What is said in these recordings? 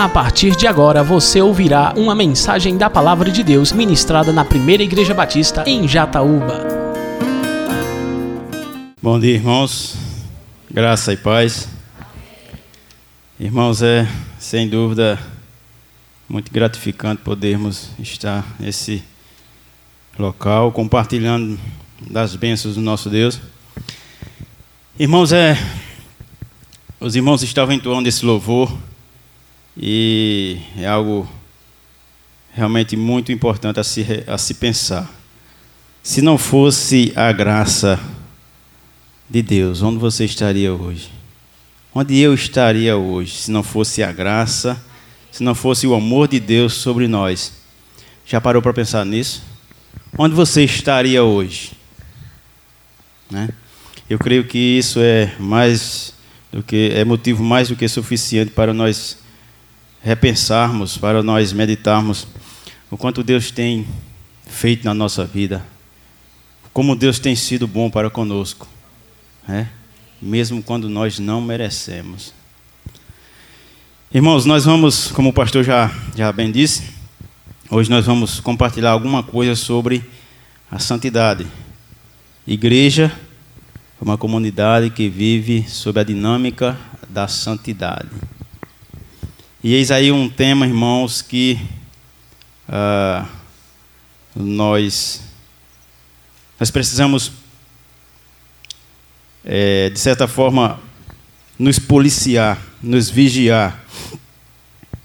A partir de agora você ouvirá uma mensagem da Palavra de Deus ministrada na Primeira Igreja Batista em Jataúba. Bom dia, irmãos. Graça e paz. Irmãos, é sem dúvida muito gratificante podermos estar nesse local compartilhando das bênçãos do nosso Deus. Irmãos, é os irmãos estavam entoando esse louvor e é algo realmente muito importante a se, a se pensar. Se não fosse a graça de Deus, onde você estaria hoje? Onde eu estaria hoje se não fosse a graça, se não fosse o amor de Deus sobre nós? Já parou para pensar nisso? Onde você estaria hoje? Né? Eu creio que isso é mais do que é motivo mais do que suficiente para nós repensarmos, para nós meditarmos o quanto Deus tem feito na nossa vida, como Deus tem sido bom para conosco, né? mesmo quando nós não merecemos. Irmãos, nós vamos, como o pastor já, já bem disse, hoje nós vamos compartilhar alguma coisa sobre a santidade. Igreja uma comunidade que vive sob a dinâmica da santidade. E eis aí um tema, irmãos, que uh, nós, nós precisamos, é, de certa forma, nos policiar, nos vigiar,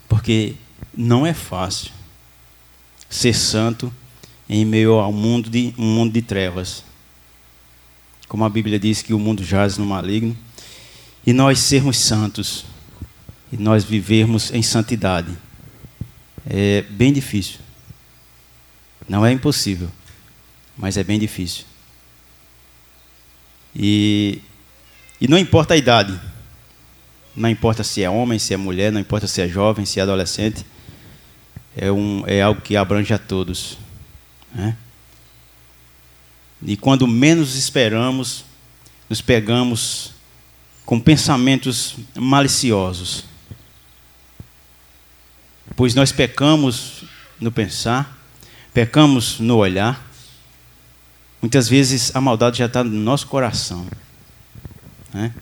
porque não é fácil ser santo em meio ao mundo de, um mundo de trevas. Como a Bíblia diz que o mundo jaz no maligno, e nós sermos santos, e nós vivermos em santidade. É bem difícil. Não é impossível, mas é bem difícil. E, e não importa a idade, não importa se é homem, se é mulher, não importa se é jovem, se é adolescente, é, um, é algo que abrange a todos. Né? E quando menos esperamos, nos pegamos com pensamentos maliciosos. Pois nós pecamos no pensar, pecamos no olhar. Muitas vezes a maldade já está no nosso coração. Né?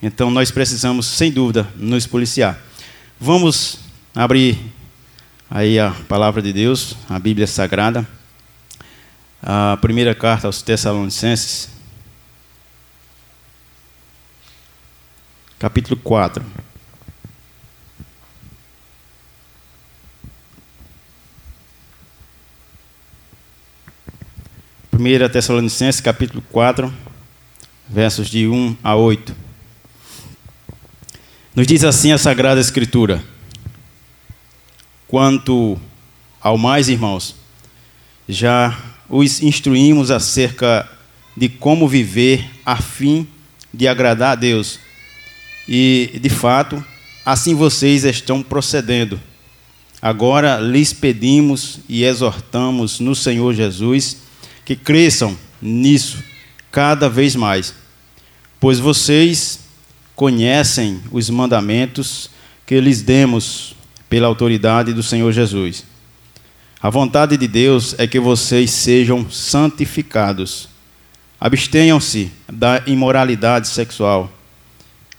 Então nós precisamos, sem dúvida, nos policiar. Vamos abrir aí a palavra de Deus, a Bíblia Sagrada a primeira carta aos Tessalonicenses, capítulo 4. Primeira Tessalonicenses, capítulo 4, versos de 1 a 8. Nos diz assim a Sagrada Escritura: Quanto ao mais, irmãos, já os instruímos acerca de como viver a fim de agradar a Deus. E, de fato, assim vocês estão procedendo. Agora lhes pedimos e exortamos no Senhor Jesus que cresçam nisso cada vez mais, pois vocês conhecem os mandamentos que lhes demos pela autoridade do Senhor Jesus. A vontade de Deus é que vocês sejam santificados. Abstenham-se da imoralidade sexual.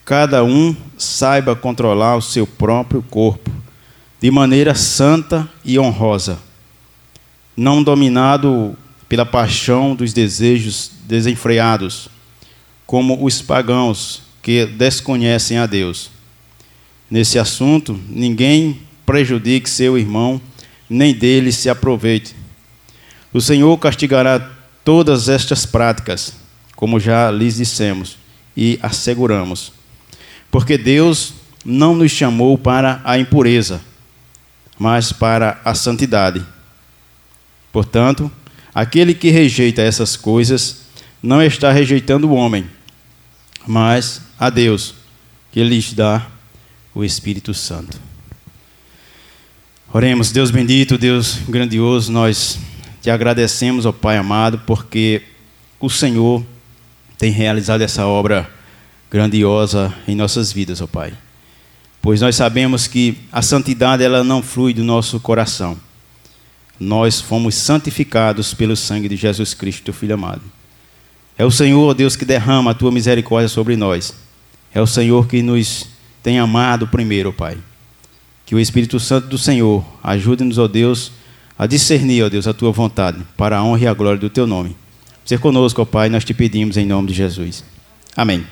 Cada um saiba controlar o seu próprio corpo de maneira santa e honrosa, não dominado pela paixão dos desejos desenfreados, como os pagãos que desconhecem a Deus. Nesse assunto, ninguém prejudique seu irmão nem dele se aproveite. O Senhor castigará todas estas práticas, como já lhes dissemos e asseguramos. Porque Deus não nos chamou para a impureza, mas para a santidade. Portanto, aquele que rejeita essas coisas não está rejeitando o homem, mas a Deus, que lhes dá o Espírito Santo. Oremos, Deus bendito, Deus grandioso, nós te agradecemos, ó Pai amado, porque o Senhor tem realizado essa obra grandiosa em nossas vidas, ó Pai. pois nós sabemos que a santidade ela não flui do nosso coração. Nós fomos santificados pelo sangue de Jesus Cristo, teu Filho amado. É o Senhor, Deus, que derrama a tua misericórdia sobre nós. É o Senhor que nos tem amado primeiro, Pai. Que o Espírito Santo do Senhor ajude-nos, ó Deus, a discernir, ó Deus, a tua vontade, para a honra e a glória do teu nome. Ser conosco, ó Pai, nós te pedimos em nome de Jesus. Amém.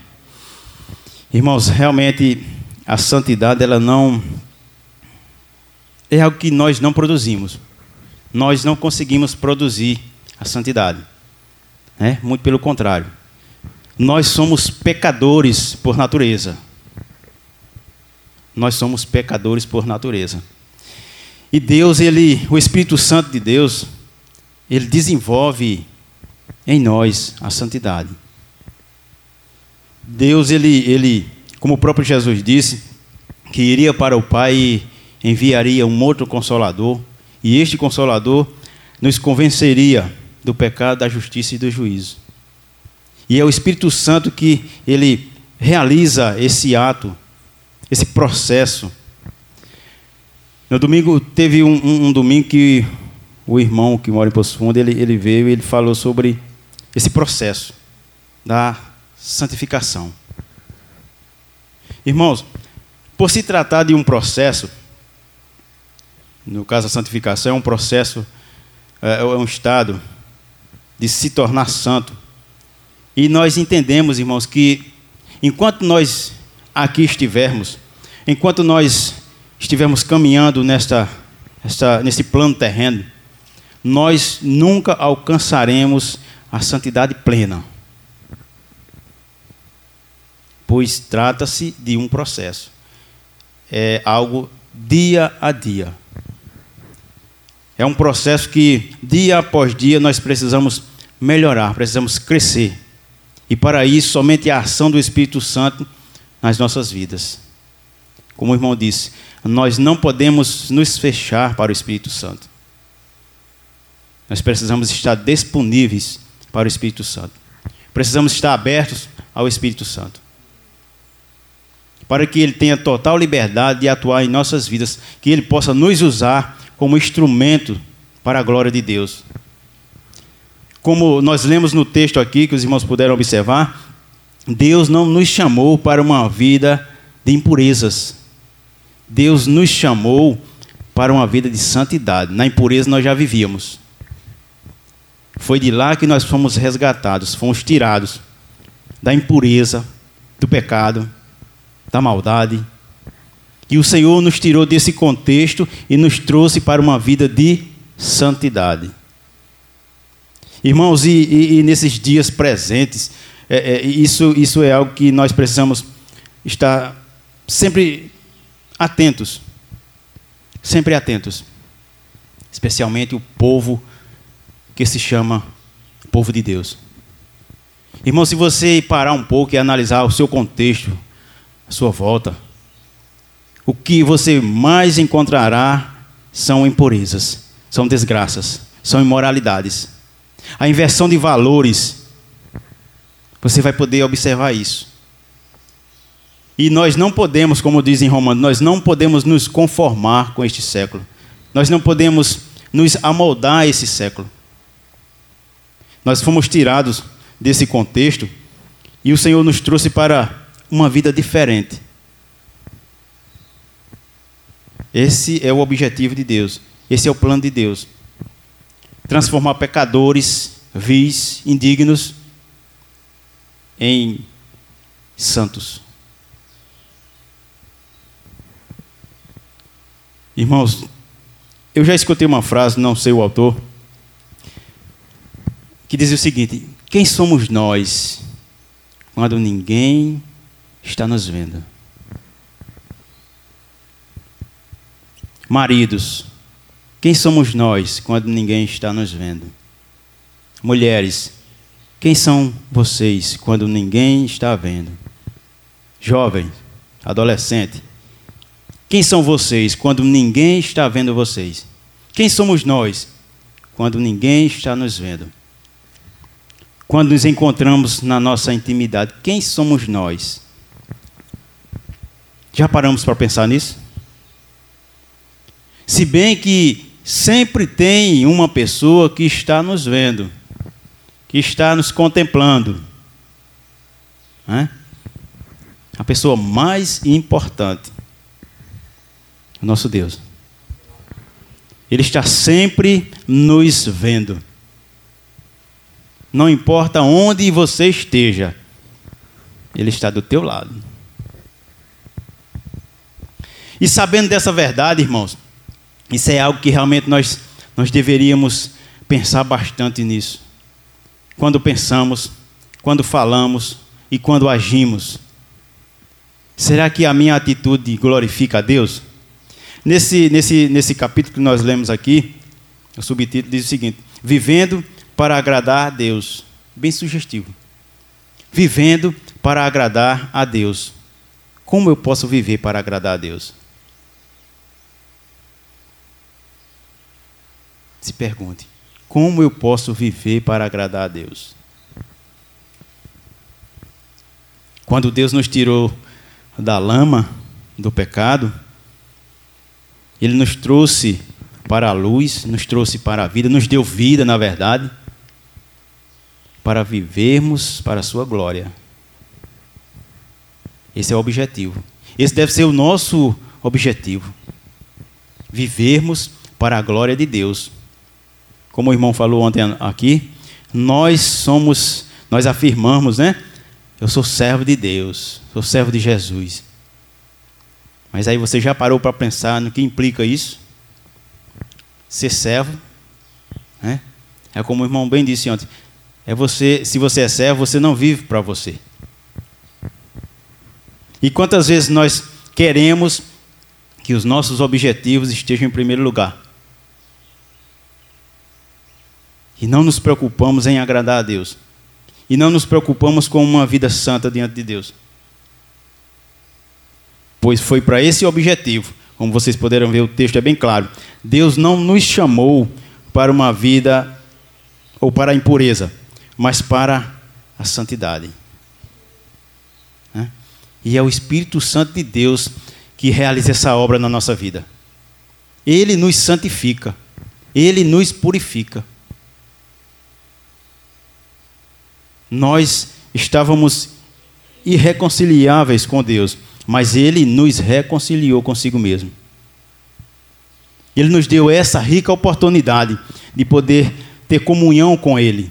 Irmãos, realmente a santidade ela não é algo que nós não produzimos. Nós não conseguimos produzir a santidade. Né? Muito pelo contrário. Nós somos pecadores por natureza. Nós somos pecadores por natureza. E Deus, ele, o Espírito Santo de Deus, ele desenvolve em nós a santidade. Deus, ele, ele, como o próprio Jesus disse, que iria para o Pai e enviaria um outro consolador, e este consolador nos convenceria do pecado, da justiça e do juízo. E é o Espírito Santo que ele realiza esse ato, esse processo. No domingo, teve um, um, um domingo que o irmão que mora em Poço Fundo, ele, ele veio e ele falou sobre esse processo da santificação. Irmãos, por se tratar de um processo, no caso a santificação, é um processo, é, é um estado de se tornar santo. E nós entendemos, irmãos, que enquanto nós aqui estivermos, enquanto nós estivermos caminhando nesta, esta, nesse plano terreno, nós nunca alcançaremos a santidade plena. Pois trata-se de um processo. É algo dia a dia. É um processo que, dia após dia, nós precisamos melhorar, precisamos crescer. E para isso, somente a ação do Espírito Santo nas nossas vidas. Como o irmão disse, nós não podemos nos fechar para o Espírito Santo. Nós precisamos estar disponíveis para o Espírito Santo. Precisamos estar abertos ao Espírito Santo. Para que ele tenha total liberdade de atuar em nossas vidas, que ele possa nos usar como instrumento para a glória de Deus. Como nós lemos no texto aqui, que os irmãos puderam observar, Deus não nos chamou para uma vida de impurezas. Deus nos chamou para uma vida de santidade. Na impureza nós já vivíamos. Foi de lá que nós fomos resgatados, fomos tirados da impureza, do pecado, da maldade. E o Senhor nos tirou desse contexto e nos trouxe para uma vida de santidade. Irmãos, e, e, e nesses dias presentes, é, é, isso, isso é algo que nós precisamos estar sempre atentos. Sempre atentos. Especialmente o povo que se chama povo de Deus. Irmão, se você parar um pouco e analisar o seu contexto, a sua volta, o que você mais encontrará são impurezas, são desgraças, são imoralidades. A inversão de valores, você vai poder observar isso. E nós não podemos, como diz em Romanos, nós não podemos nos conformar com este século. Nós não podemos nos amoldar a esse século. Nós fomos tirados desse contexto e o Senhor nos trouxe para uma vida diferente. Esse é o objetivo de Deus. Esse é o plano de Deus. Transformar pecadores, vis, indignos, em santos. Irmãos, eu já escutei uma frase, não sei o autor, que dizia o seguinte: Quem somos nós quando ninguém está nos vendo? Maridos, quem somos nós quando ninguém está nos vendo? Mulheres, quem são vocês quando ninguém está vendo? Jovem, adolescente, quem são vocês quando ninguém está vendo vocês? Quem somos nós quando ninguém está nos vendo? quando nos encontramos na nossa intimidade, quem somos nós? Já paramos para pensar nisso? Se bem que sempre tem uma pessoa que está nos vendo, que está nos contemplando. Né? A pessoa mais importante, nosso Deus. Ele está sempre nos vendo. Não importa onde você esteja, Ele está do teu lado. E sabendo dessa verdade, irmãos, isso é algo que realmente nós, nós deveríamos pensar bastante nisso. Quando pensamos, quando falamos e quando agimos. Será que a minha atitude glorifica a Deus? Nesse, nesse, nesse capítulo que nós lemos aqui, o subtítulo diz o seguinte: Vivendo para agradar a Deus. Bem sugestivo. Vivendo para agradar a Deus. Como eu posso viver para agradar a Deus? Se pergunte: como eu posso viver para agradar a Deus? Quando Deus nos tirou da lama do pecado, ele nos trouxe para a luz, nos trouxe para a vida, nos deu vida, na verdade, para vivermos para a sua glória. Esse é o objetivo. Esse deve ser o nosso objetivo. Vivermos para a glória de Deus. Como o irmão falou ontem aqui, nós somos, nós afirmamos, né? Eu sou servo de Deus, sou servo de Jesus. Mas aí você já parou para pensar no que implica isso? Ser servo, né? É como o irmão bem disse ontem. É você, se você é servo, você não vive para você. E quantas vezes nós queremos que os nossos objetivos estejam em primeiro lugar? E não nos preocupamos em agradar a Deus. E não nos preocupamos com uma vida santa diante de Deus pois foi para esse objetivo. Como vocês puderam ver, o texto é bem claro. Deus não nos chamou para uma vida ou para a impureza, mas para a santidade. E é o Espírito Santo de Deus que realiza essa obra na nossa vida. Ele nos santifica, ele nos purifica. Nós estávamos irreconciliáveis com Deus mas ele nos reconciliou consigo mesmo. Ele nos deu essa rica oportunidade de poder ter comunhão com Ele,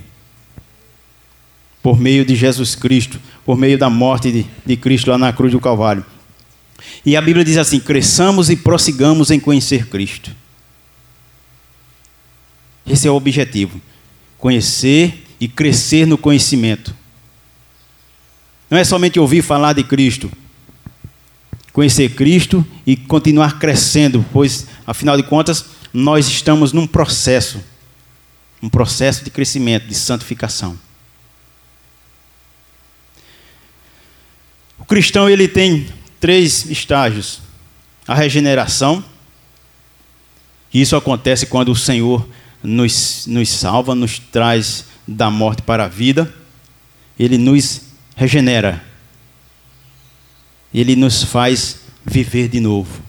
por meio de Jesus Cristo, por meio da morte de, de Cristo lá na cruz do Calvário. E a Bíblia diz assim: cresçamos e prossigamos em conhecer Cristo. Esse é o objetivo: conhecer e crescer no conhecimento. Não é somente ouvir falar de Cristo, conhecer Cristo e continuar crescendo, pois, afinal de contas, nós estamos num processo, um processo de crescimento, de santificação. O cristão ele tem três estágios: a regeneração, e isso acontece quando o Senhor nos, nos salva, nos traz da morte para a vida, ele nos regenera, ele nos faz viver de novo.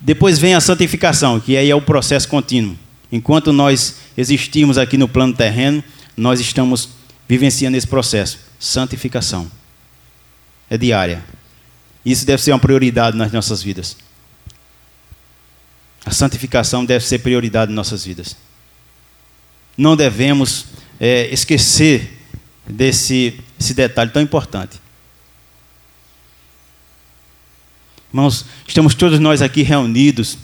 Depois vem a santificação, que aí é o processo contínuo. Enquanto nós existimos aqui no plano terreno, nós estamos vivenciando esse processo. Santificação. É diária. Isso deve ser uma prioridade nas nossas vidas. A santificação deve ser prioridade em nossas vidas. Não devemos é, esquecer desse esse detalhe tão importante. Irmãos, estamos todos nós aqui reunidos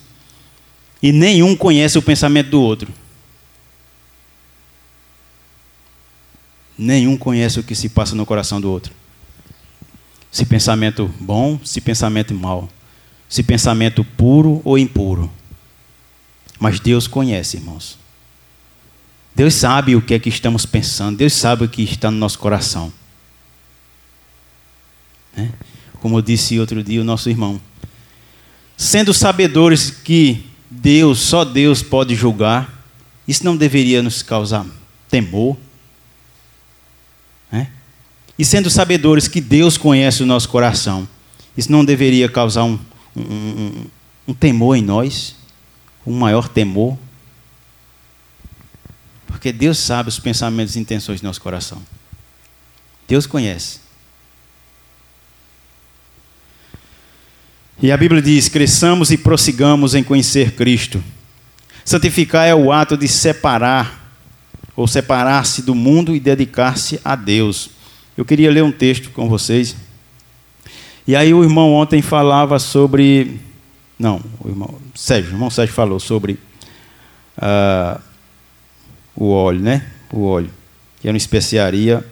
e nenhum conhece o pensamento do outro. Nenhum conhece o que se passa no coração do outro. Se pensamento bom, se pensamento mau, se pensamento puro ou impuro. Mas Deus conhece, irmãos. Deus sabe o que é que estamos pensando, Deus sabe o que está no nosso coração. Né? Como disse outro dia o nosso irmão. Sendo sabedores que Deus, só Deus pode julgar, isso não deveria nos causar temor? Né? e sendo sabedores que Deus conhece o nosso coração, isso não deveria causar um, um, um, um temor em nós? Um maior temor? Porque Deus sabe os pensamentos e intenções do nosso coração. Deus conhece. E a Bíblia diz: cresçamos e prossigamos em conhecer Cristo. Santificar é o ato de separar, ou separar-se do mundo e dedicar-se a Deus. Eu queria ler um texto com vocês. E aí o irmão ontem falava sobre. Não, o irmão Sérgio, o irmão Sérgio falou sobre uh, o óleo, né? O óleo, que é uma especiaria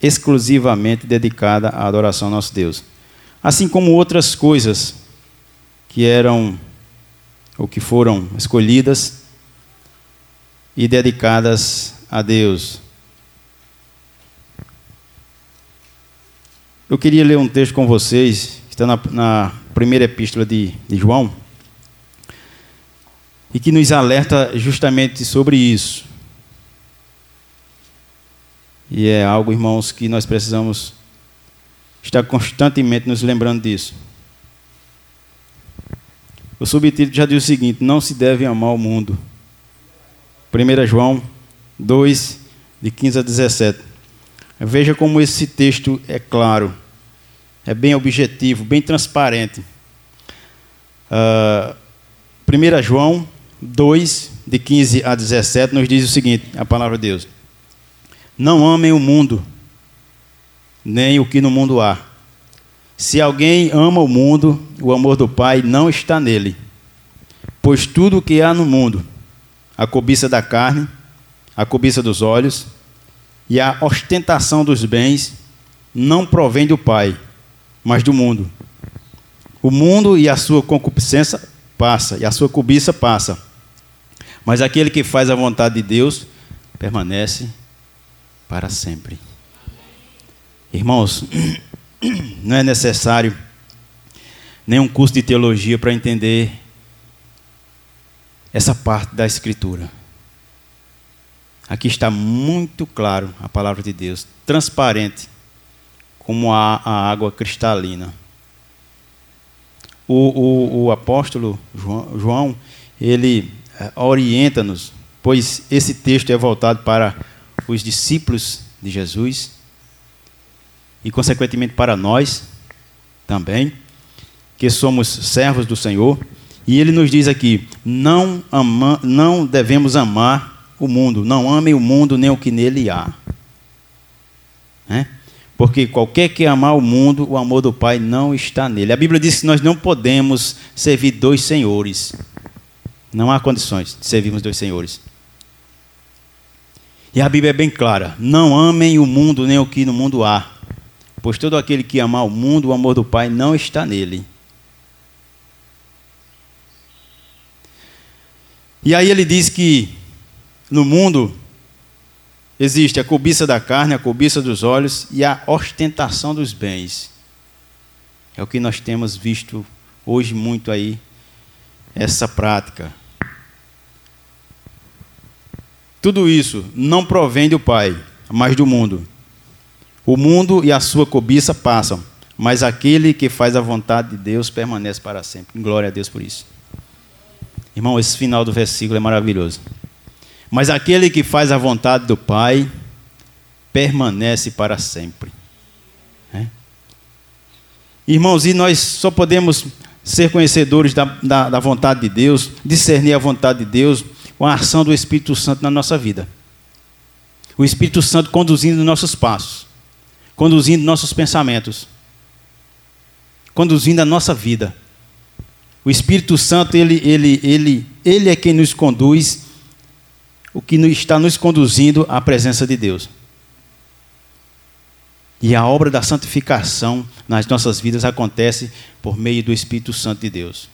exclusivamente dedicada à adoração ao nosso Deus. Assim como outras coisas que eram ou que foram escolhidas e dedicadas a Deus. Eu queria ler um texto com vocês, que está na, na primeira epístola de, de João, e que nos alerta justamente sobre isso. E é algo, irmãos, que nós precisamos estar constantemente nos lembrando disso. O subtítulo já diz o seguinte: Não se deve amar o mundo. 1 João 2, de 15 a 17. Veja como esse texto é claro, é bem objetivo, bem transparente. Uh, ah, 1 João 2, de 15 a 17, nos diz o seguinte: a palavra de Deus. Não amem o mundo, nem o que no mundo há. Se alguém ama o mundo, o amor do Pai não está nele. Pois tudo o que há no mundo, a cobiça da carne, a cobiça dos olhos, e a ostentação dos bens não provém do Pai, mas do mundo. O mundo e a sua concupiscência passa, e a sua cobiça passa. Mas aquele que faz a vontade de Deus permanece para sempre. Irmãos, não é necessário nenhum curso de teologia para entender essa parte da Escritura. Aqui está muito claro a palavra de Deus, transparente, como a, a água cristalina. O, o, o apóstolo João, João ele orienta-nos, pois esse texto é voltado para os discípulos de Jesus e, consequentemente, para nós também, que somos servos do Senhor. E ele nos diz aqui: não, ama, não devemos amar o mundo. Não amem o mundo nem o que nele há. Né? Porque qualquer que amar o mundo, o amor do Pai não está nele. A Bíblia diz que nós não podemos servir dois senhores. Não há condições de servirmos dois senhores. E a Bíblia é bem clara: não amem o mundo nem o que no mundo há. Pois todo aquele que amar o mundo, o amor do Pai não está nele. E aí ele diz que no mundo existe a cobiça da carne, a cobiça dos olhos e a ostentação dos bens. É o que nós temos visto hoje muito aí, essa prática. Tudo isso não provém do Pai, mas do mundo. O mundo e a sua cobiça passam, mas aquele que faz a vontade de Deus permanece para sempre. Glória a Deus por isso. Irmão, esse final do versículo é maravilhoso. Mas aquele que faz a vontade do Pai permanece para sempre. É? Irmãos, e nós só podemos ser conhecedores da, da, da vontade de Deus, discernir a vontade de Deus, com a ação do Espírito Santo na nossa vida. O Espírito Santo conduzindo nossos passos, conduzindo nossos pensamentos, conduzindo a nossa vida. O Espírito Santo, ele, ele, ele, ele é quem nos conduz o que está nos conduzindo à presença de Deus. E a obra da santificação nas nossas vidas acontece por meio do Espírito Santo de Deus.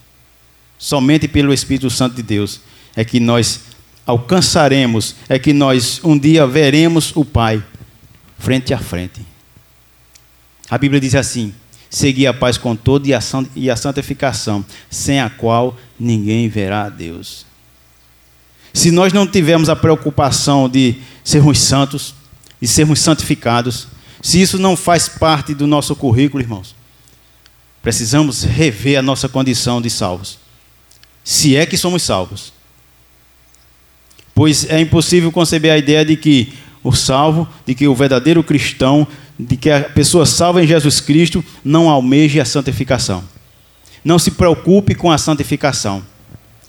Somente pelo Espírito Santo de Deus é que nós alcançaremos, é que nós um dia veremos o Pai frente a frente. A Bíblia diz assim: seguir a paz com todo e a santificação, sem a qual ninguém verá a Deus. Se nós não tivermos a preocupação de sermos santos, de sermos santificados, se isso não faz parte do nosso currículo, irmãos, precisamos rever a nossa condição de salvos. Se é que somos salvos. Pois é impossível conceber a ideia de que o salvo, de que o verdadeiro cristão, de que a pessoa salva em Jesus Cristo não almeje a santificação. Não se preocupe com a santificação.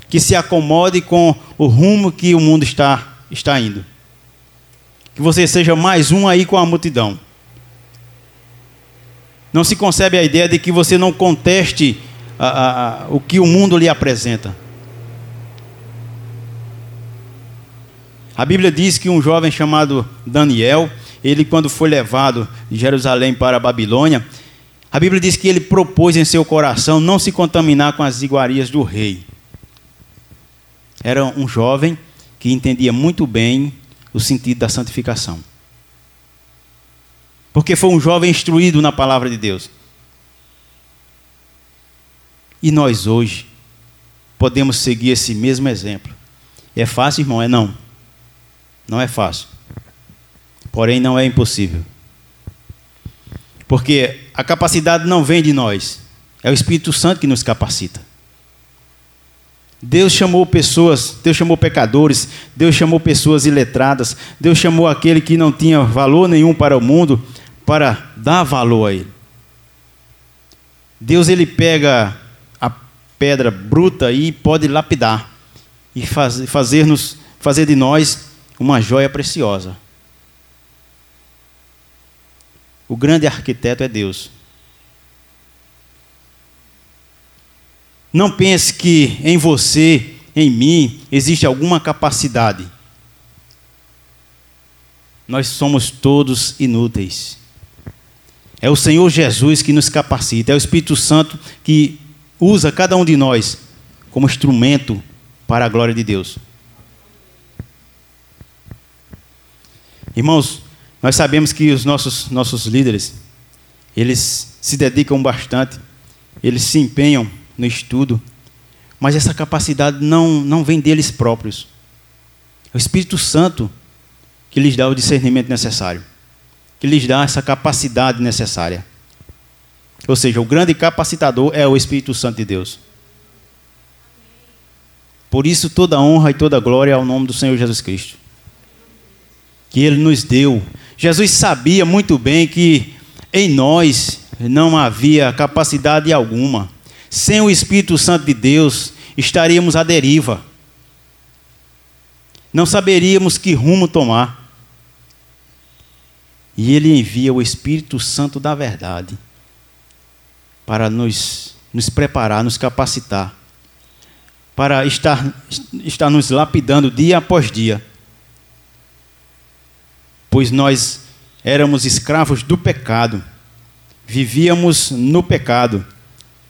Que se acomode com o rumo que o mundo está, está indo. Que você seja mais um aí com a multidão. Não se concebe a ideia de que você não conteste a, a, a, o que o mundo lhe apresenta. A Bíblia diz que um jovem chamado Daniel, ele quando foi levado de Jerusalém para a Babilônia, a Bíblia diz que ele propôs em seu coração não se contaminar com as iguarias do rei. Era um jovem que entendia muito bem o sentido da santificação. Porque foi um jovem instruído na palavra de Deus. E nós hoje podemos seguir esse mesmo exemplo. É fácil, irmão? É não. Não é fácil. Porém, não é impossível. Porque a capacidade não vem de nós, é o Espírito Santo que nos capacita. Deus chamou pessoas, Deus chamou pecadores, Deus chamou pessoas iletradas, Deus chamou aquele que não tinha valor nenhum para o mundo para dar valor a ele. Deus ele pega a pedra bruta e pode lapidar e faz, fazer, nos, fazer de nós uma joia preciosa. O grande arquiteto é Deus. Não pense que em você, em mim, existe alguma capacidade. Nós somos todos inúteis. É o Senhor Jesus que nos capacita, é o Espírito Santo que usa cada um de nós como instrumento para a glória de Deus. Irmãos, nós sabemos que os nossos, nossos líderes, eles se dedicam bastante, eles se empenham no estudo, mas essa capacidade não, não vem deles próprios. É o Espírito Santo que lhes dá o discernimento necessário, que lhes dá essa capacidade necessária. Ou seja, o grande capacitador é o Espírito Santo de Deus. Por isso, toda honra e toda glória ao nome do Senhor Jesus Cristo, que Ele nos deu. Jesus sabia muito bem que em nós não havia capacidade alguma sem o Espírito Santo de Deus, estaríamos à deriva. Não saberíamos que rumo tomar. E Ele envia o Espírito Santo da verdade para nos, nos preparar, nos capacitar, para estar, estar nos lapidando dia após dia. Pois nós éramos escravos do pecado, vivíamos no pecado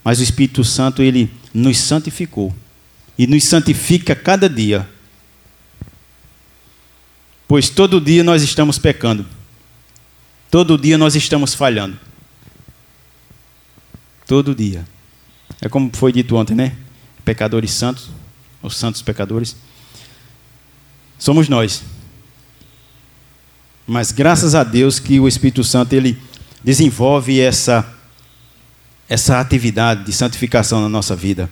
mas o Espírito Santo, ele nos santificou. E nos santifica cada dia. Pois todo dia nós estamos pecando. Todo dia nós estamos falhando. Todo dia. É como foi dito ontem, né? Pecadores santos, os santos pecadores. Somos nós. Mas graças a Deus que o Espírito Santo ele desenvolve essa essa atividade de santificação na nossa vida.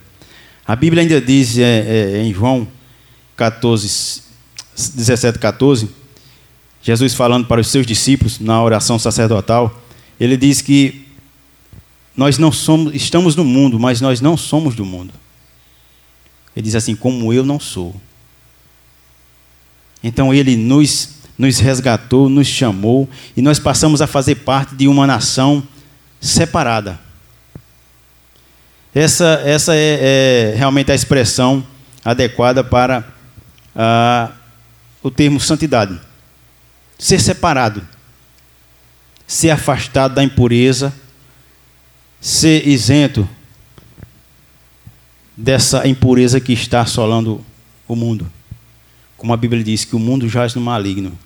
A Bíblia ainda diz é, é, em João 14, 17, 14, Jesus falando para os seus discípulos na oração sacerdotal, ele diz que nós não somos, estamos no mundo, mas nós não somos do mundo. Ele diz assim, como eu não sou. Então ele nos, nos resgatou, nos chamou e nós passamos a fazer parte de uma nação separada essa, essa é, é realmente a expressão adequada para ah, o termo santidade. Ser separado, ser afastado da impureza, ser isento dessa impureza que está assolando o mundo. Como a Bíblia diz, que o mundo jaz no maligno.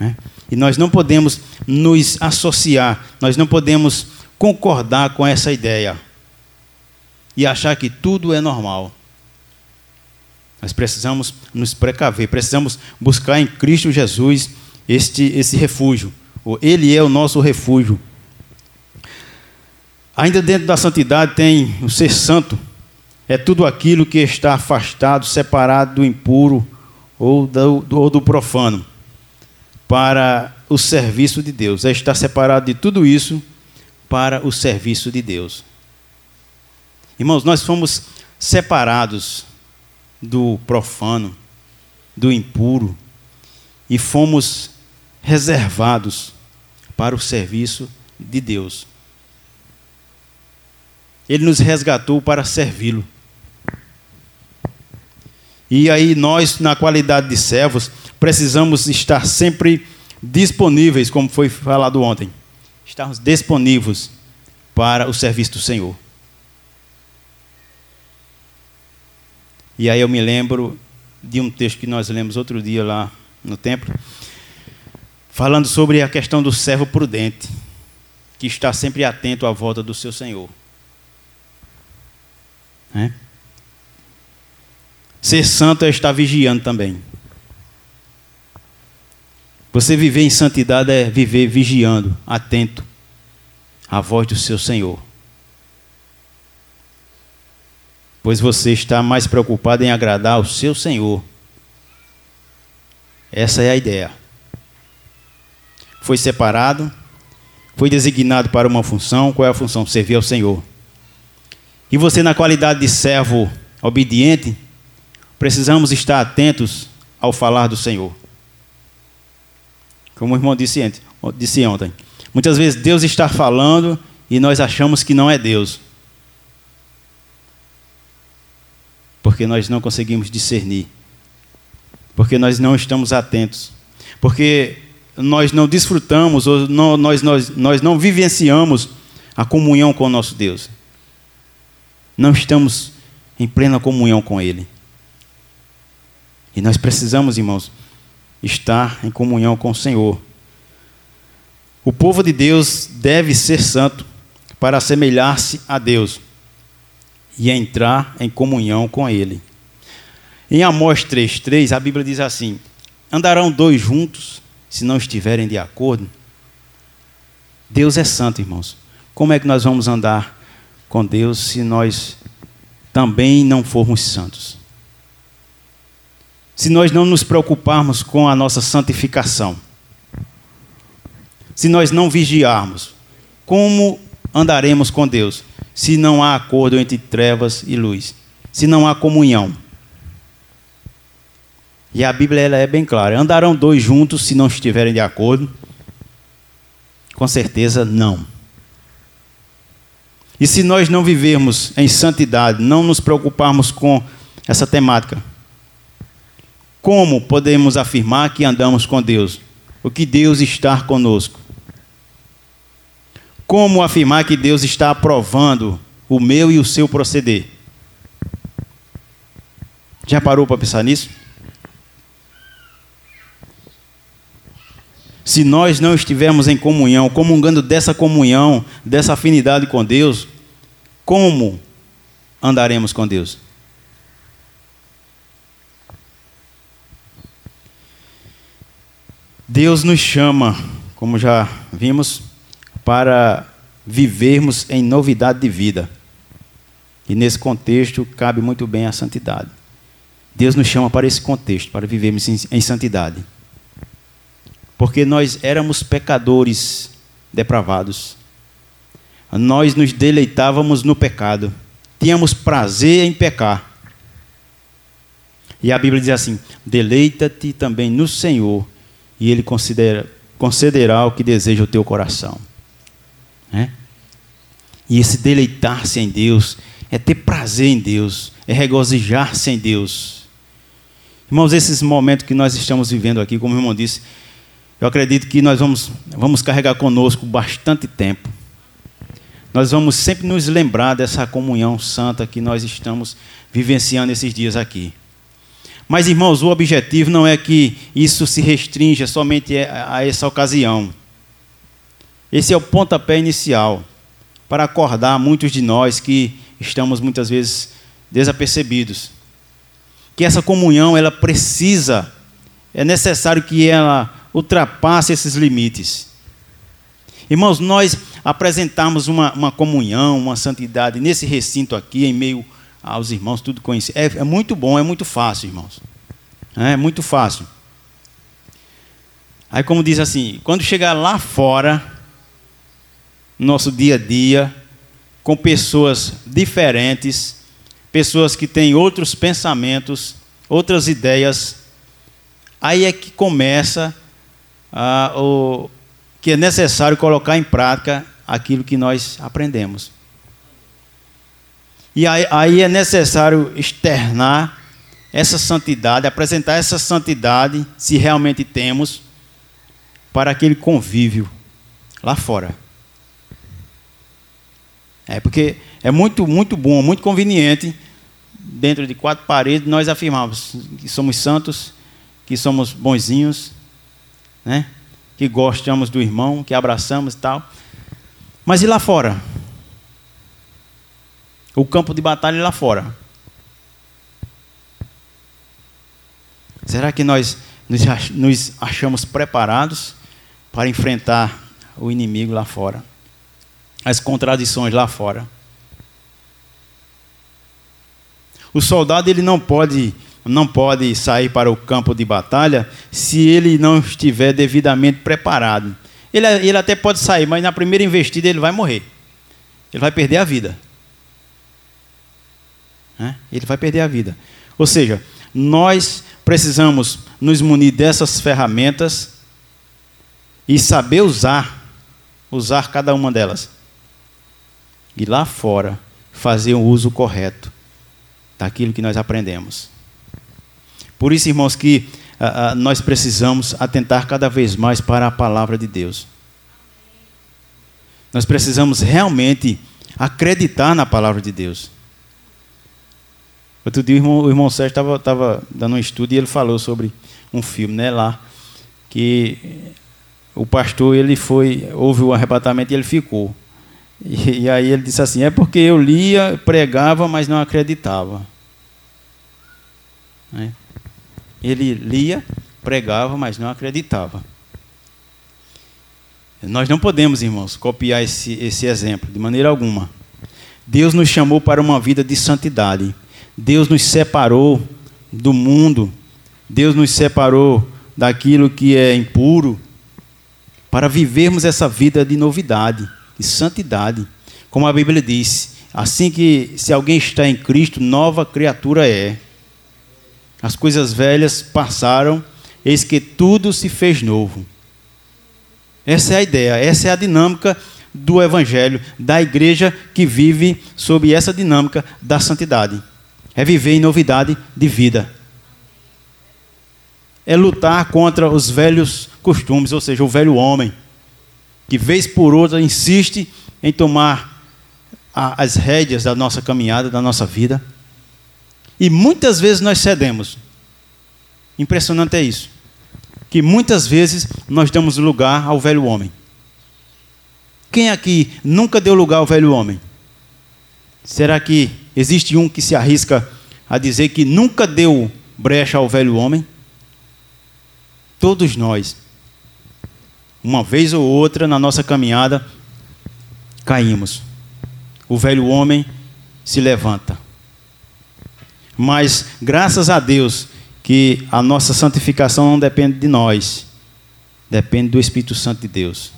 Né? E nós não podemos nos associar, nós não podemos concordar com essa ideia e achar que tudo é normal. Nós precisamos nos precaver, precisamos buscar em Cristo Jesus este, esse refúgio, Ele é o nosso refúgio. Ainda dentro da santidade tem o ser santo. É tudo aquilo que está afastado, separado do impuro ou do, ou do profano para o serviço de Deus. É estar separado de tudo isso para o serviço de Deus. Irmãos, nós fomos separados do profano, do impuro, e fomos reservados para o serviço de Deus. Ele nos resgatou para servi-lo. E aí nós, na qualidade de servos, precisamos estar sempre disponíveis, como foi falado ontem. Estarmos disponíveis para o serviço do Senhor. E aí eu me lembro de um texto que nós lemos outro dia lá no templo, falando sobre a questão do servo prudente, que está sempre atento à volta do seu Senhor. É? Ser santo é estar vigiando também. Você viver em santidade é viver vigiando, atento à voz do seu Senhor. Pois você está mais preocupado em agradar ao seu Senhor. Essa é a ideia. Foi separado, foi designado para uma função. Qual é a função? Servir ao Senhor. E você, na qualidade de servo obediente, precisamos estar atentos ao falar do Senhor. Como o irmão disse, ontem. Muitas vezes Deus está falando e nós achamos que não é Deus. Porque nós não conseguimos discernir. Porque nós não estamos atentos. Porque nós não desfrutamos, ou não, nós, nós, nós não vivenciamos a comunhão com o nosso Deus. Não estamos em plena comunhão com Ele. E nós precisamos, irmãos, estar em comunhão com o Senhor. O povo de Deus deve ser santo para assemelhar-se a Deus e entrar em comunhão com Ele. Em Amós 3,3, a Bíblia diz assim: Andarão dois juntos se não estiverem de acordo? Deus é santo, irmãos. Como é que nós vamos andar com Deus se nós também não formos santos? Se nós não nos preocuparmos com a nossa santificação, se nós não vigiarmos, como andaremos com Deus se não há acordo entre trevas e luz, se não há comunhão? E a Bíblia ela é bem clara: andarão dois juntos se não estiverem de acordo? Com certeza não. E se nós não vivermos em santidade, não nos preocuparmos com essa temática, como podemos afirmar que andamos com Deus? O que Deus está conosco? Como afirmar que Deus está aprovando o meu e o seu proceder? Já parou para pensar nisso? Se nós não estivermos em comunhão, comungando dessa comunhão, dessa afinidade com Deus, como andaremos com Deus? Deus nos chama, como já vimos, para vivermos em novidade de vida. E nesse contexto cabe muito bem a santidade. Deus nos chama para esse contexto, para vivermos em santidade. Porque nós éramos pecadores depravados. Nós nos deleitávamos no pecado. Tínhamos prazer em pecar. E a Bíblia diz assim: deleita-te também no Senhor e Ele concederá o que deseja o teu coração. Né? E esse deleitar-se em Deus é ter prazer em Deus, é regozijar-se em Deus. Irmãos, esses momentos que nós estamos vivendo aqui, como o irmão disse, eu acredito que nós vamos, vamos carregar conosco bastante tempo. Nós vamos sempre nos lembrar dessa comunhão santa que nós estamos vivenciando esses dias aqui. Mas, irmãos, o objetivo não é que isso se restrinja somente a essa ocasião. Esse é o pontapé inicial para acordar muitos de nós que estamos muitas vezes desapercebidos. Que essa comunhão, ela precisa, é necessário que ela ultrapasse esses limites. Irmãos, nós apresentamos uma, uma comunhão, uma santidade nesse recinto aqui, em meio aos irmãos, tudo conhecido. É, é muito bom, é muito fácil, irmãos. É muito fácil. Aí, como diz assim, quando chegar lá fora, no nosso dia a dia, com pessoas diferentes, pessoas que têm outros pensamentos, outras ideias, aí é que começa ah, o que é necessário colocar em prática aquilo que nós aprendemos. E aí, aí é necessário externar essa santidade, apresentar essa santidade, se realmente temos, para aquele convívio lá fora. É porque é muito, muito bom, muito conveniente, dentro de quatro paredes, nós afirmamos que somos santos, que somos bonzinhos, né? que gostamos do irmão, que abraçamos e tal. Mas e lá fora? O campo de batalha é lá fora. Será que nós nos achamos preparados para enfrentar o inimigo lá fora? As contradições lá fora? O soldado ele não pode não pode sair para o campo de batalha se ele não estiver devidamente preparado. Ele, ele até pode sair, mas na primeira investida ele vai morrer. Ele vai perder a vida. Né? Ele vai perder a vida. Ou seja, nós precisamos nos munir dessas ferramentas e saber usar, usar cada uma delas. E lá fora fazer o uso correto daquilo que nós aprendemos. Por isso, irmãos, que uh, uh, nós precisamos atentar cada vez mais para a palavra de Deus. Nós precisamos realmente acreditar na palavra de Deus. Outro dia o irmão, o irmão Sérgio estava dando um estudo e ele falou sobre um filme, né, lá, que o pastor ele foi, houve o arrebatamento e ele ficou. E, e aí ele disse assim, é porque eu lia, pregava, mas não acreditava. Né? Ele lia, pregava, mas não acreditava. Nós não podemos, irmãos, copiar esse, esse exemplo de maneira alguma. Deus nos chamou para uma vida de santidade. Deus nos separou do mundo, Deus nos separou daquilo que é impuro, para vivermos essa vida de novidade, de santidade. Como a Bíblia diz, assim que se alguém está em Cristo, nova criatura é. As coisas velhas passaram, eis que tudo se fez novo. Essa é a ideia, essa é a dinâmica do Evangelho, da igreja que vive sob essa dinâmica da santidade é viver em novidade de vida. É lutar contra os velhos costumes, ou seja, o velho homem, que vez por outra insiste em tomar a, as rédeas da nossa caminhada, da nossa vida. E muitas vezes nós cedemos. Impressionante é isso. Que muitas vezes nós damos lugar ao velho homem. Quem aqui nunca deu lugar ao velho homem? Será que existe um que se arrisca a dizer que nunca deu brecha ao velho homem? Todos nós, uma vez ou outra na nossa caminhada, caímos. O velho homem se levanta. Mas graças a Deus que a nossa santificação não depende de nós, depende do Espírito Santo de Deus.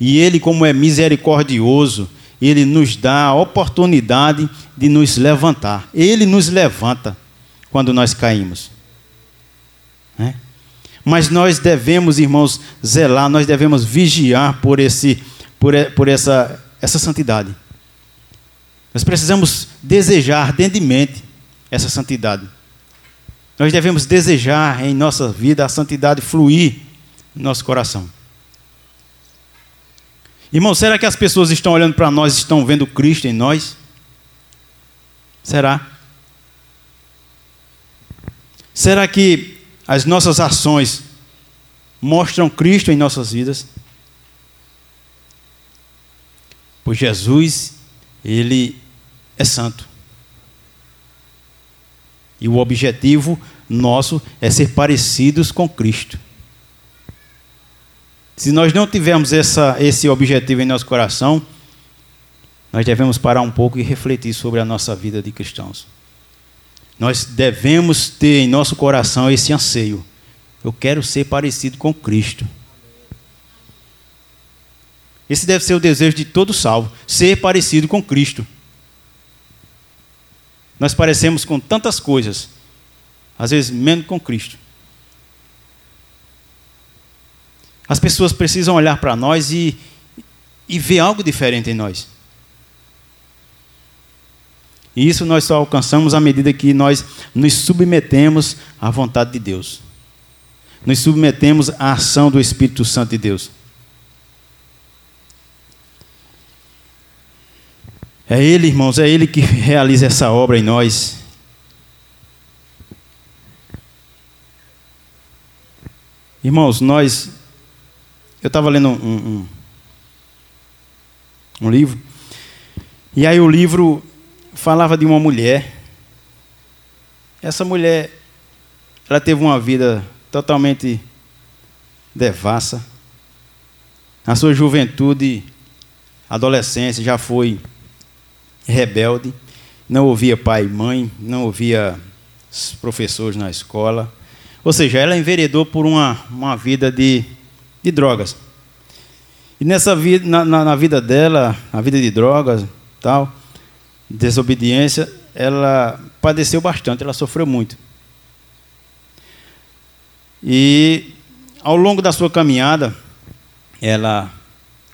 E Ele, como é misericordioso, ele nos dá a oportunidade de nos levantar. Ele nos levanta quando nós caímos. Né? Mas nós devemos, irmãos, zelar, nós devemos vigiar por, esse, por, por essa, essa santidade. Nós precisamos desejar ardentemente essa santidade. Nós devemos desejar em nossa vida a santidade fluir no nosso coração. Irmão, será que as pessoas estão olhando para nós e estão vendo Cristo em nós? Será? Será que as nossas ações mostram Cristo em nossas vidas? Pois Jesus, Ele é santo. E o objetivo nosso é ser parecidos com Cristo. Se nós não tivermos essa, esse objetivo em nosso coração, nós devemos parar um pouco e refletir sobre a nossa vida de cristãos. Nós devemos ter em nosso coração esse anseio. Eu quero ser parecido com Cristo. Esse deve ser o desejo de todo salvo, ser parecido com Cristo. Nós parecemos com tantas coisas, às vezes menos com Cristo. As pessoas precisam olhar para nós e, e ver algo diferente em nós. E isso nós só alcançamos à medida que nós nos submetemos à vontade de Deus. Nos submetemos à ação do Espírito Santo de Deus. É Ele, irmãos, é Ele que realiza essa obra em nós. Irmãos, nós. Eu estava lendo um, um, um, livro, e aí o livro falava de uma mulher. Essa mulher, ela teve uma vida totalmente devassa. Na sua juventude, adolescência, já foi rebelde, não ouvia pai e mãe, não ouvia professores na escola. Ou seja, ela enveredou por uma, uma vida de, de drogas. E nessa vida, na, na, na vida dela, a vida de drogas, tal, desobediência, ela padeceu bastante, ela sofreu muito. E ao longo da sua caminhada, ela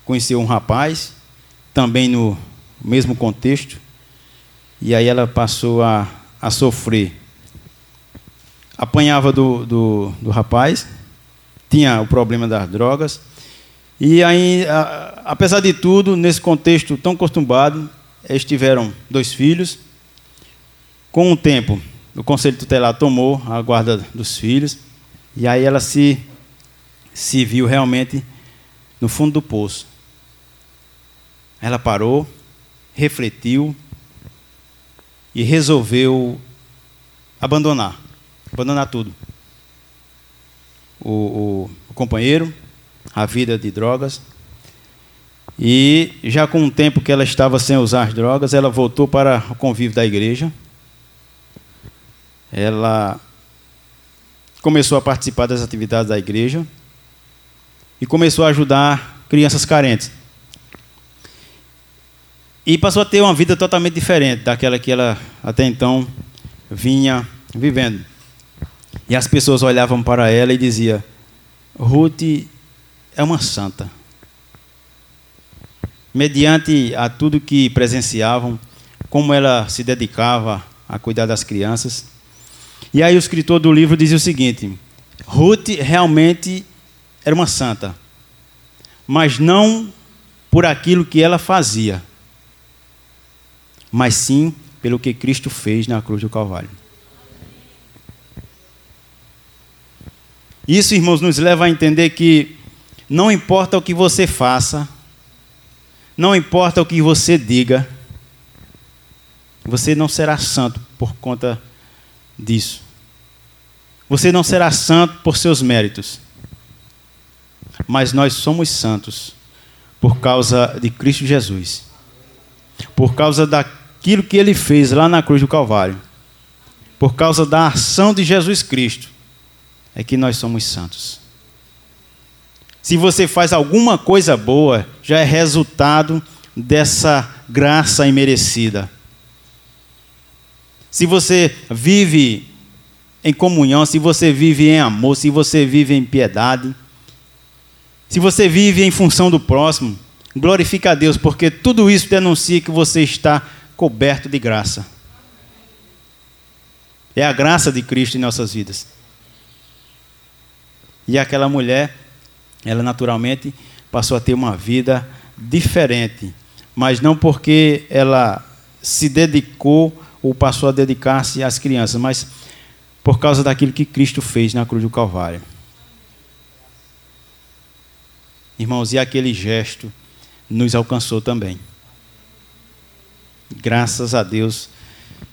conheceu um rapaz, também no mesmo contexto, e aí ela passou a, a sofrer. Apanhava do, do, do rapaz, tinha o problema das drogas, e aí, a, apesar de tudo, nesse contexto tão acostumado, eles tiveram dois filhos. Com o tempo, o conselho tutelar tomou a guarda dos filhos, e aí ela se, se viu realmente no fundo do poço. Ela parou, refletiu e resolveu abandonar abandonar tudo. O, o, o, companheiro, a vida de drogas. E já com um tempo que ela estava sem usar as drogas, ela voltou para o convívio da igreja. Ela começou a participar das atividades da igreja e começou a ajudar crianças carentes. E passou a ter uma vida totalmente diferente daquela que ela até então vinha vivendo. E as pessoas olhavam para ela e diziam: Ruth é uma santa. Mediante a tudo que presenciavam, como ela se dedicava a cuidar das crianças. E aí o escritor do livro dizia o seguinte: Ruth realmente era uma santa, mas não por aquilo que ela fazia mas sim pelo que Cristo fez na cruz do Calvário. Isso, irmãos, nos leva a entender que não importa o que você faça, não importa o que você diga, você não será santo por conta disso. Você não será santo por seus méritos. Mas nós somos santos por causa de Cristo Jesus. Por causa da aquilo que ele fez lá na cruz do Calvário, por causa da ação de Jesus Cristo, é que nós somos santos. Se você faz alguma coisa boa, já é resultado dessa graça imerecida. Se você vive em comunhão, se você vive em amor, se você vive em piedade, se você vive em função do próximo, glorifica a Deus, porque tudo isso denuncia que você está coberto de graça. É a graça de Cristo em nossas vidas. E aquela mulher, ela naturalmente passou a ter uma vida diferente, mas não porque ela se dedicou ou passou a dedicar-se às crianças, mas por causa daquilo que Cristo fez na cruz do Calvário. Irmãos, e aquele gesto nos alcançou também. Graças a Deus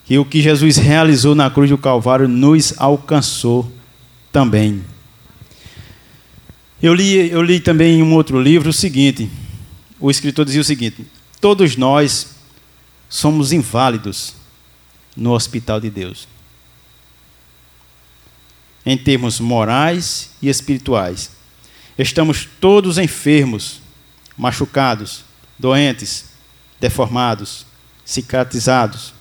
que o que Jesus realizou na cruz do Calvário nos alcançou também. Eu li, eu li também em um outro livro o seguinte: o escritor dizia o seguinte: todos nós somos inválidos no hospital de Deus, em termos morais e espirituais. Estamos todos enfermos, machucados, doentes, deformados, cicatrizados,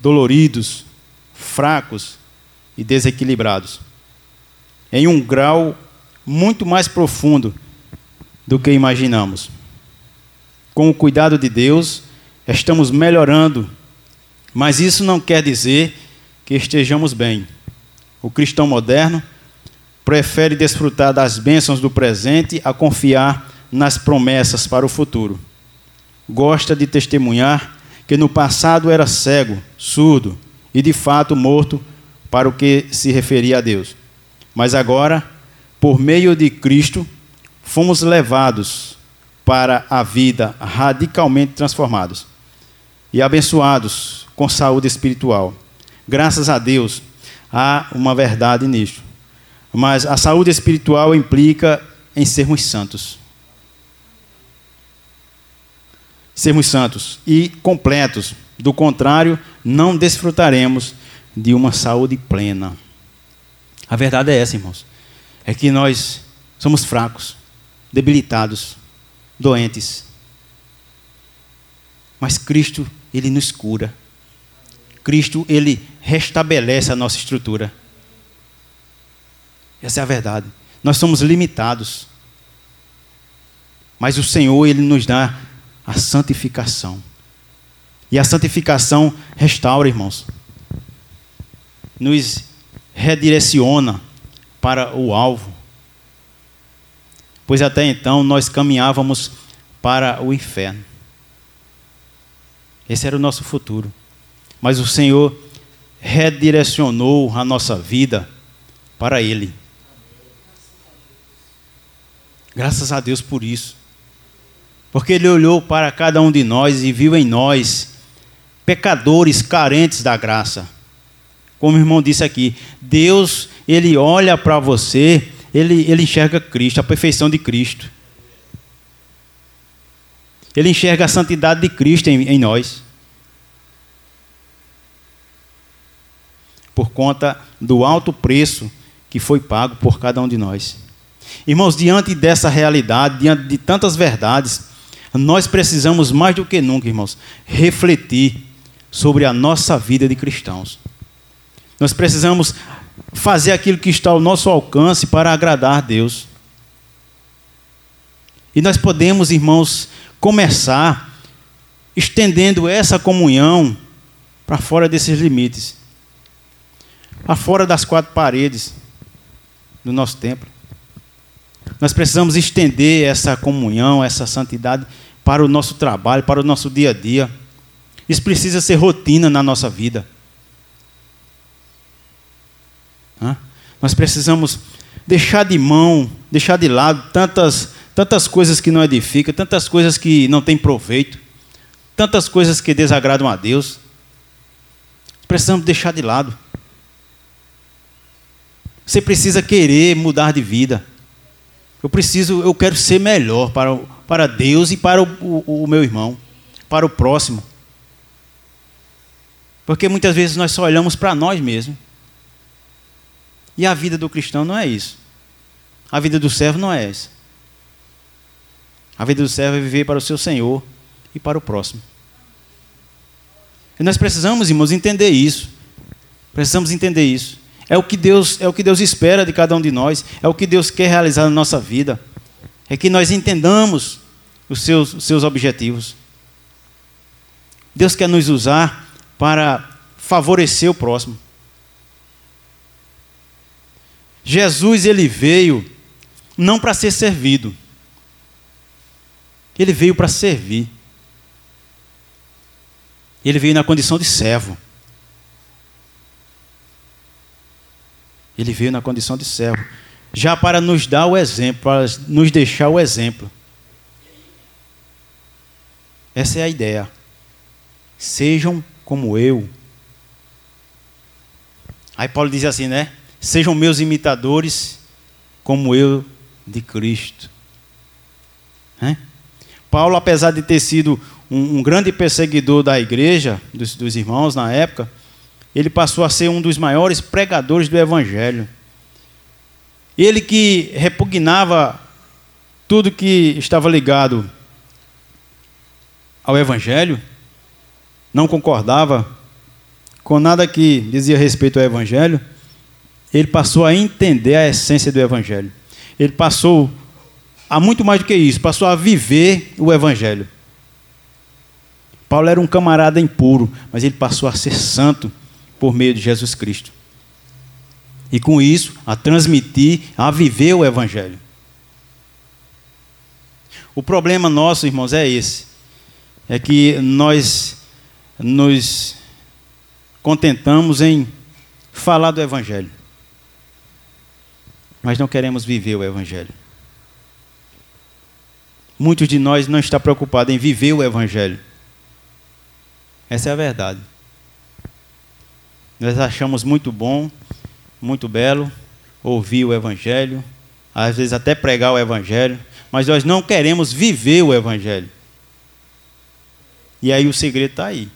doloridos, fracos e desequilibrados, em um grau muito mais profundo do que imaginamos. Com o cuidado de Deus, estamos melhorando, mas isso não quer dizer que estejamos bem. O cristão moderno prefere desfrutar das bênçãos do presente a confiar nas promessas para o futuro. Gosta de testemunhar que no passado era cego, surdo e de fato morto para o que se referia a Deus. Mas agora por meio de Cristo, fomos levados para a vida radicalmente transformados e abençoados com saúde espiritual. Graças a Deus, há uma verdade nisto. Mas a saúde espiritual implica em sermos santos. Sermos santos e completos. Do contrário, não desfrutaremos de uma saúde plena. A verdade é essa, irmãos é que nós somos fracos, debilitados, doentes. Mas Cristo, ele nos cura. Cristo, ele restabelece a nossa estrutura. Essa é a verdade. Nós somos limitados. Mas o Senhor, ele nos dá a santificação. E a santificação restaura, irmãos. Nos redireciona para o alvo. Pois até então nós caminhávamos para o inferno. Esse era o nosso futuro. Mas o Senhor redirecionou a nossa vida para Ele. Graças a Deus por isso. Porque Ele olhou para cada um de nós e viu em nós pecadores carentes da graça. Como o irmão disse aqui, Deus, ele olha para você, ele, ele enxerga Cristo, a perfeição de Cristo. Ele enxerga a santidade de Cristo em, em nós. Por conta do alto preço que foi pago por cada um de nós. Irmãos, diante dessa realidade, diante de tantas verdades, nós precisamos mais do que nunca, irmãos, refletir sobre a nossa vida de cristãos. Nós precisamos fazer aquilo que está ao nosso alcance para agradar a Deus. E nós podemos, irmãos, começar estendendo essa comunhão para fora desses limites, para fora das quatro paredes do nosso templo. Nós precisamos estender essa comunhão, essa santidade para o nosso trabalho, para o nosso dia a dia. Isso precisa ser rotina na nossa vida. Nós precisamos deixar de mão, deixar de lado tantas, tantas coisas que não edificam, tantas coisas que não têm proveito, tantas coisas que desagradam a Deus. Precisamos deixar de lado. Você precisa querer mudar de vida. Eu preciso, eu quero ser melhor para, para Deus e para o, o, o meu irmão, para o próximo. Porque muitas vezes nós só olhamos para nós mesmos. E a vida do cristão não é isso. A vida do servo não é essa. A vida do servo é viver para o seu Senhor e para o próximo. E nós precisamos, irmãos, entender isso. Precisamos entender isso. É o que Deus, é o que Deus espera de cada um de nós, é o que Deus quer realizar na nossa vida. É que nós entendamos os seus, os seus objetivos. Deus quer nos usar para favorecer o próximo. Jesus ele veio não para ser servido. Ele veio para servir. Ele veio na condição de servo. Ele veio na condição de servo, já para nos dar o exemplo, para nos deixar o exemplo. Essa é a ideia. Sejam como eu. Aí Paulo diz assim, né? Sejam meus imitadores, como eu de Cristo. É? Paulo, apesar de ter sido um, um grande perseguidor da igreja, dos, dos irmãos na época, ele passou a ser um dos maiores pregadores do Evangelho. Ele que repugnava tudo que estava ligado ao Evangelho, não concordava com nada que dizia respeito ao Evangelho, ele passou a entender a essência do Evangelho. Ele passou a muito mais do que isso, passou a viver o Evangelho. Paulo era um camarada impuro, mas ele passou a ser santo por meio de Jesus Cristo. E com isso, a transmitir, a viver o Evangelho. O problema nosso, irmãos, é esse. É que nós nos contentamos em falar do Evangelho, mas não queremos viver o Evangelho. Muitos de nós não estão preocupados em viver o Evangelho. Essa é a verdade. Nós achamos muito bom, muito belo, ouvir o Evangelho, às vezes até pregar o Evangelho, mas nós não queremos viver o Evangelho. E aí o segredo está aí.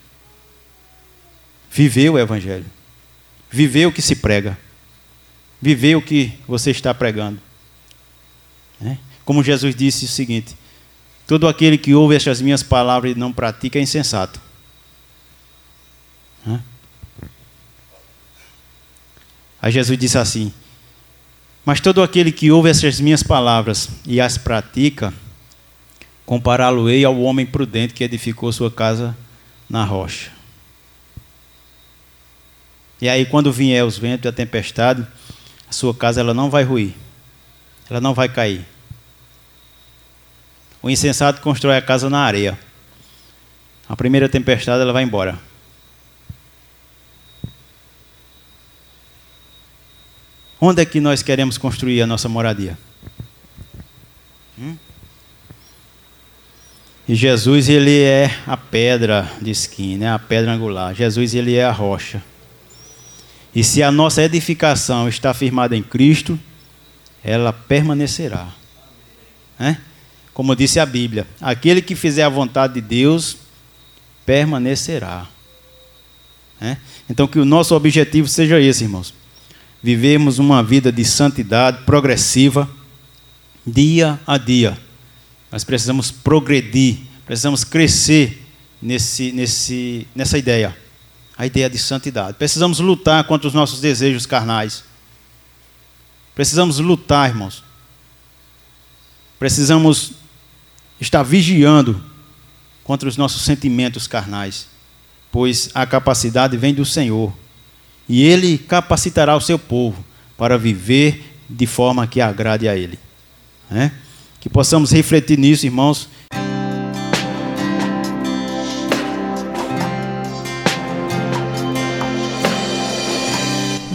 Viver o Evangelho. Viver o que se prega. Viver o que você está pregando. Né? Como Jesus disse o seguinte: Todo aquele que ouve estas minhas palavras e não pratica é insensato. Aí Jesus disse assim: Mas todo aquele que ouve essas minhas palavras e as pratica, compará-lo-ei ao homem prudente que edificou sua casa na rocha. E aí, quando vier os ventos e a tempestade, a sua casa ela não vai ruir, ela não vai cair. O insensato constrói a casa na areia. A primeira tempestade ela vai embora. Onde é que nós queremos construir a nossa moradia? Hum? E Jesus ele é a pedra de esquina, né? a pedra angular. Jesus ele é a rocha. E se a nossa edificação está firmada em Cristo, ela permanecerá. É? Como disse a Bíblia, aquele que fizer a vontade de Deus permanecerá. É? Então que o nosso objetivo seja esse, irmãos vivemos uma vida de santidade progressiva, dia a dia. Nós precisamos progredir, precisamos crescer nesse, nesse, nessa ideia, a ideia de santidade. Precisamos lutar contra os nossos desejos carnais. Precisamos lutar, irmãos. Precisamos estar vigiando contra os nossos sentimentos carnais, pois a capacidade vem do Senhor e ele capacitará o seu povo para viver de forma que agrade a ele. Né? Que possamos refletir nisso, irmãos,